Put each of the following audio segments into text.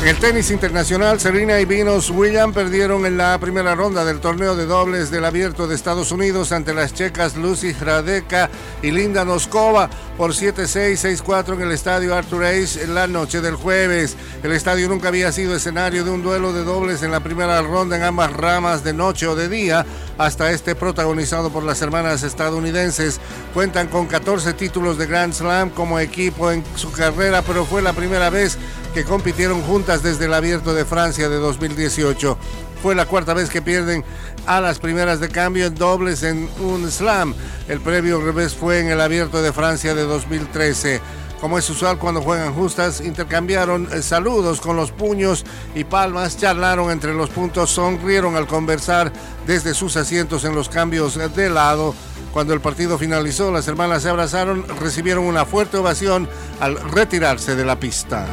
En el tenis internacional, Serena y Venus Williams perdieron en la primera ronda del torneo de dobles del Abierto de Estados Unidos ante las checas Lucy Hradeka y Linda Noskova por 7-6, 6-4 en el estadio Arthur Ashe en la noche del jueves. El estadio nunca había sido escenario de un duelo de dobles en la primera ronda en ambas ramas de noche o de día, hasta este protagonizado por las hermanas estadounidenses. Cuentan con 14 títulos de Grand Slam como equipo en su carrera, pero fue la primera vez que compitieron juntas desde el Abierto de Francia de 2018. Fue la cuarta vez que pierden a las primeras de cambio en dobles en un slam. El previo revés fue en el Abierto de Francia de 2013. Como es usual cuando juegan justas, intercambiaron eh, saludos con los puños y palmas, charlaron entre los puntos, sonrieron al conversar desde sus asientos en los cambios de lado. Cuando el partido finalizó, las hermanas se abrazaron, recibieron una fuerte ovación al retirarse de la pista.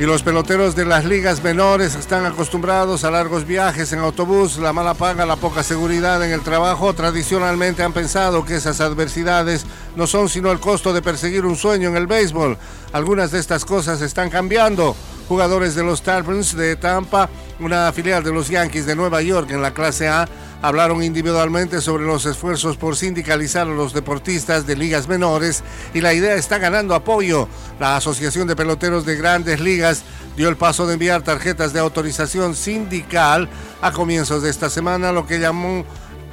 Y los peloteros de las ligas menores están acostumbrados a largos viajes en autobús, la mala paga, la poca seguridad en el trabajo. Tradicionalmente han pensado que esas adversidades no son sino el costo de perseguir un sueño en el béisbol. Algunas de estas cosas están cambiando. Jugadores de los Tarpons de Tampa, una filial de los Yankees de Nueva York en la clase A, hablaron individualmente sobre los esfuerzos por sindicalizar a los deportistas de ligas menores y la idea está ganando apoyo. La Asociación de Peloteros de Grandes Ligas dio el paso de enviar tarjetas de autorización sindical a comienzos de esta semana, lo que llamó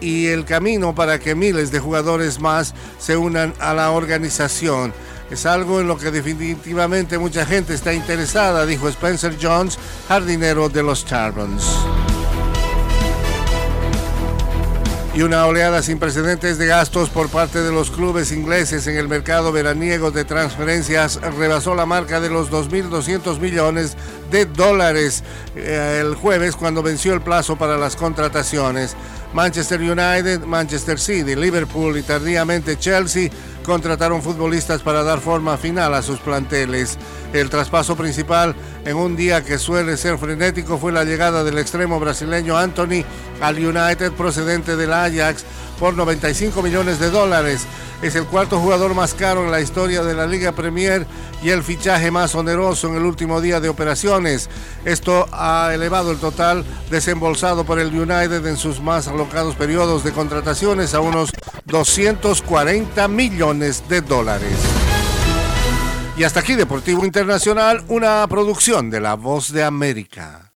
y el camino para que miles de jugadores más se unan a la organización. Es algo en lo que definitivamente mucha gente está interesada, dijo Spencer Jones, jardinero de los Charbons. y una oleada sin precedentes de gastos por parte de los clubes ingleses en el mercado veraniego de transferencias rebasó la marca de los 2.200 millones de dólares eh, el jueves cuando venció el plazo para las contrataciones. Manchester United, Manchester City, Liverpool y tardíamente Chelsea contrataron futbolistas para dar forma final a sus planteles. El traspaso principal en un día que suele ser frenético fue la llegada del extremo brasileño Anthony al United procedente del Ajax por 95 millones de dólares. Es el cuarto jugador más caro en la historia de la Liga Premier y el fichaje más oneroso en el último día de operaciones. Esto ha elevado el total desembolsado por el United en sus más alocados periodos de contrataciones a unos 240 millones de dólares. Y hasta aquí Deportivo Internacional, una producción de La Voz de América.